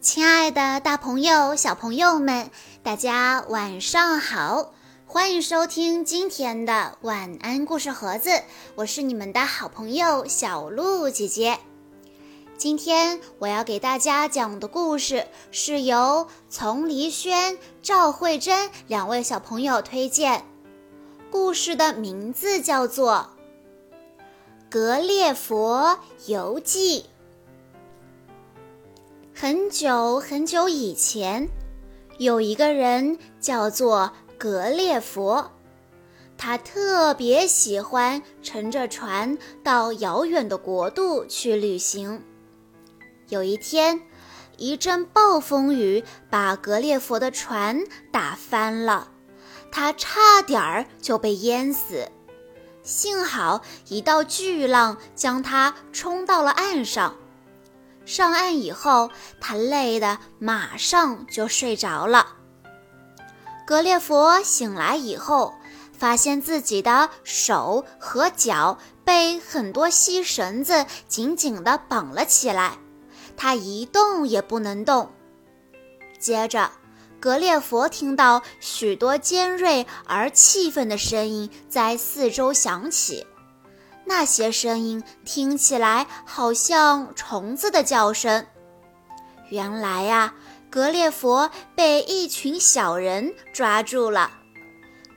亲爱的，大朋友、小朋友们，大家晚上好！欢迎收听今天的晚安故事盒子，我是你们的好朋友小鹿姐姐。今天我要给大家讲的故事是由丛黎轩、赵慧珍两位小朋友推荐，故事的名字叫做《格列佛游记》。很久很久以前，有一个人叫做格列佛，他特别喜欢乘着船到遥远的国度去旅行。有一天，一阵暴风雨把格列佛的船打翻了，他差点儿就被淹死。幸好一道巨浪将他冲到了岸上。上岸以后，他累得马上就睡着了。格列佛醒来以后，发现自己的手和脚被很多细绳子紧紧地绑了起来。他一动也不能动。接着，格列佛听到许多尖锐而气愤的声音在四周响起，那些声音听起来好像虫子的叫声。原来呀，格列佛被一群小人抓住了。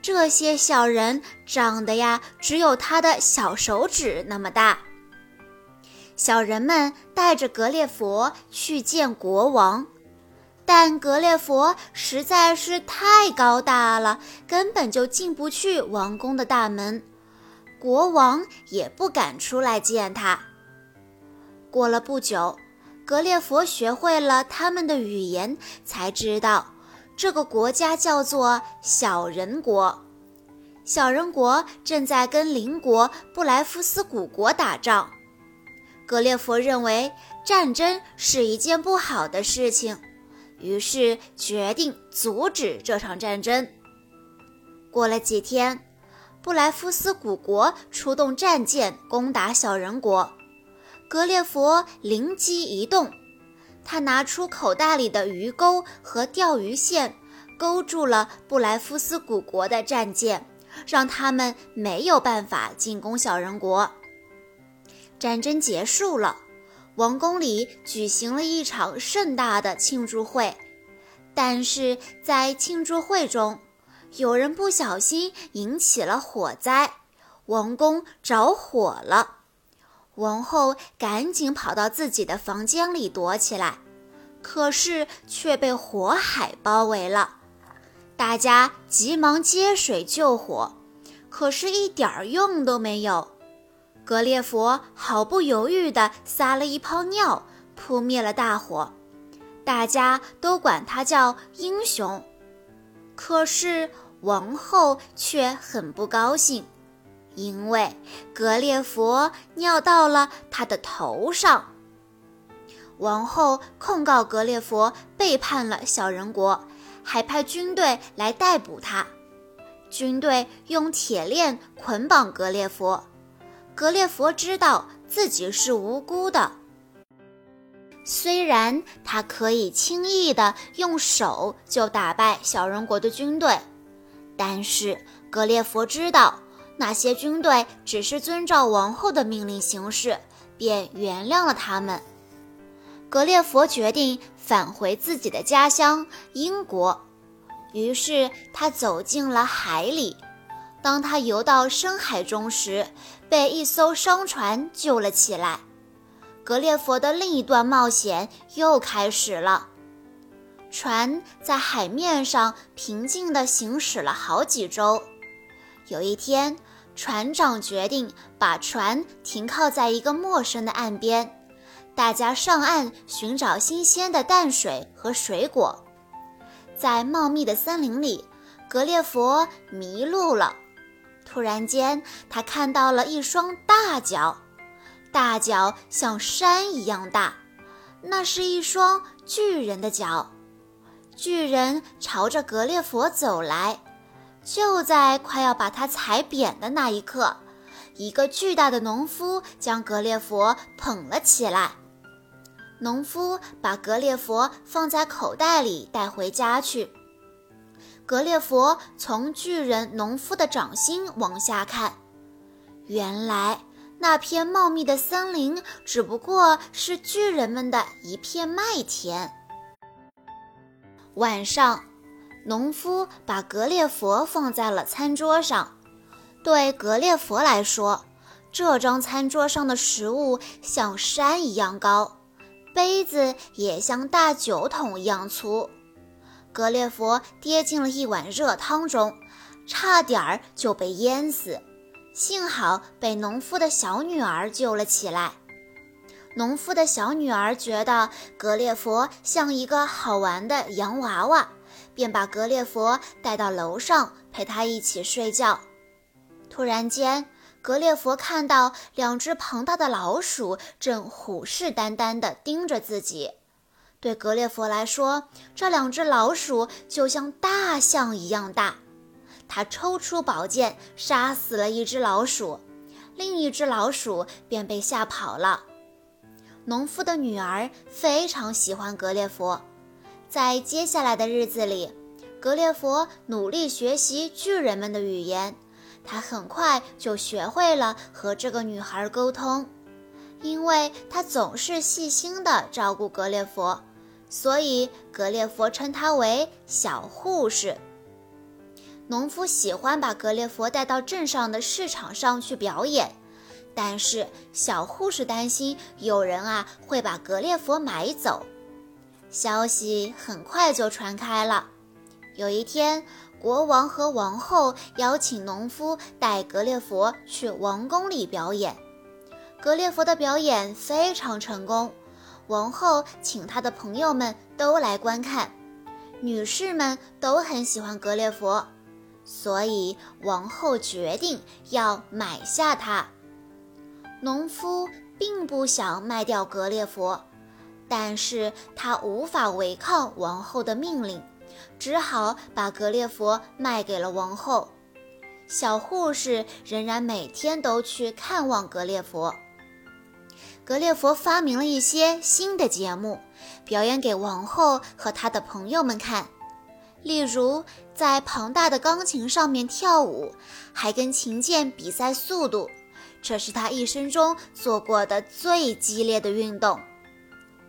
这些小人长得呀，只有他的小手指那么大。小人们带着格列佛去见国王，但格列佛实在是太高大了，根本就进不去王宫的大门，国王也不敢出来见他。过了不久，格列佛学会了他们的语言，才知道这个国家叫做小人国。小人国正在跟邻国布莱夫斯古国打仗。格列佛认为战争是一件不好的事情，于是决定阻止这场战争。过了几天，布莱夫斯古国出动战舰攻打小人国，格列佛灵机一动，他拿出口袋里的鱼钩和钓鱼线，勾住了布莱夫斯古国的战舰，让他们没有办法进攻小人国。战争结束了，王宫里举行了一场盛大的庆祝会。但是在庆祝会中，有人不小心引起了火灾，王宫着火了。王后赶紧跑到自己的房间里躲起来，可是却被火海包围了。大家急忙接水救火，可是一点儿用都没有。格列佛毫不犹豫地撒了一泡尿，扑灭了大火。大家都管他叫英雄。可是王后却很不高兴，因为格列佛尿到了她的头上。王后控告格列佛背叛了小人国，还派军队来逮捕他。军队用铁链捆绑格列佛。格列佛知道自己是无辜的，虽然他可以轻易地用手就打败小人国的军队，但是格列佛知道那些军队只是遵照王后的命令行事，便原谅了他们。格列佛决定返回自己的家乡英国，于是他走进了海里。当他游到深海中时，被一艘商船救了起来。格列佛的另一段冒险又开始了。船在海面上平静地行驶了好几周。有一天，船长决定把船停靠在一个陌生的岸边，大家上岸寻找新鲜的淡水和水果。在茂密的森林里，格列佛迷路了。突然间，他看到了一双大脚，大脚像山一样大，那是一双巨人的脚。巨人朝着格列佛走来，就在快要把他踩扁的那一刻，一个巨大的农夫将格列佛捧了起来。农夫把格列佛放在口袋里带回家去。格列佛从巨人农夫的掌心往下看，原来那片茂密的森林只不过是巨人们的一片麦田。晚上，农夫把格列佛放在了餐桌上。对格列佛来说，这张餐桌上的食物像山一样高，杯子也像大酒桶一样粗。格列佛跌进了一碗热汤中，差点儿就被淹死，幸好被农夫的小女儿救了起来。农夫的小女儿觉得格列佛像一个好玩的洋娃娃，便把格列佛带到楼上陪他一起睡觉。突然间，格列佛看到两只庞大的老鼠正虎视眈眈地盯着自己。对格列佛来说，这两只老鼠就像大象一样大。他抽出宝剑，杀死了一只老鼠，另一只老鼠便被吓跑了。农夫的女儿非常喜欢格列佛，在接下来的日子里，格列佛努力学习巨人们的语言。他很快就学会了和这个女孩沟通，因为他总是细心地照顾格列佛，所以格列佛称他为小护士。农夫喜欢把格列佛带到镇上的市场上去表演，但是小护士担心有人啊会把格列佛买走。消息很快就传开了，有一天。国王和王后邀请农夫带格列佛去王宫里表演。格列佛的表演非常成功，王后请他的朋友们都来观看。女士们都很喜欢格列佛，所以王后决定要买下它。农夫并不想卖掉格列佛，但是他无法违抗王后的命令。只好把格列佛卖给了王后。小护士仍然每天都去看望格列佛。格列佛发明了一些新的节目，表演给王后和他的朋友们看，例如在庞大的钢琴上面跳舞，还跟琴键比赛速度。这是他一生中做过的最激烈的运动。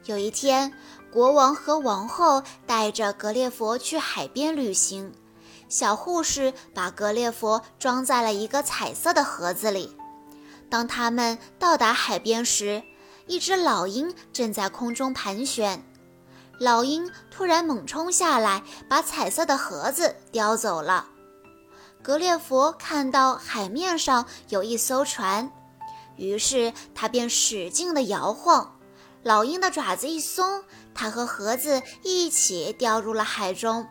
有一天。国王和王后带着格列佛去海边旅行，小护士把格列佛装在了一个彩色的盒子里。当他们到达海边时，一只老鹰正在空中盘旋。老鹰突然猛冲下来，把彩色的盒子叼走了。格列佛看到海面上有一艘船，于是他便使劲地摇晃。老鹰的爪子一松，它和盒子一起掉入了海中。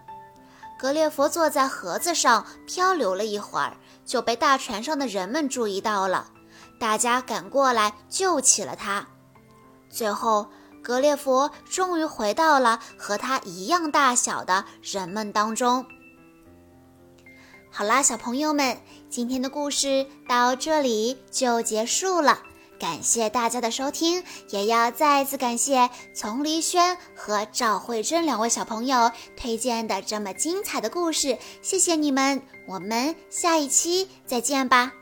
格列佛坐在盒子上漂流了一会儿，就被大船上的人们注意到了。大家赶过来救起了他。最后，格列佛终于回到了和他一样大小的人们当中。好啦，小朋友们，今天的故事到这里就结束了。感谢大家的收听，也要再次感谢丛黎轩和赵慧珍两位小朋友推荐的这么精彩的故事，谢谢你们，我们下一期再见吧。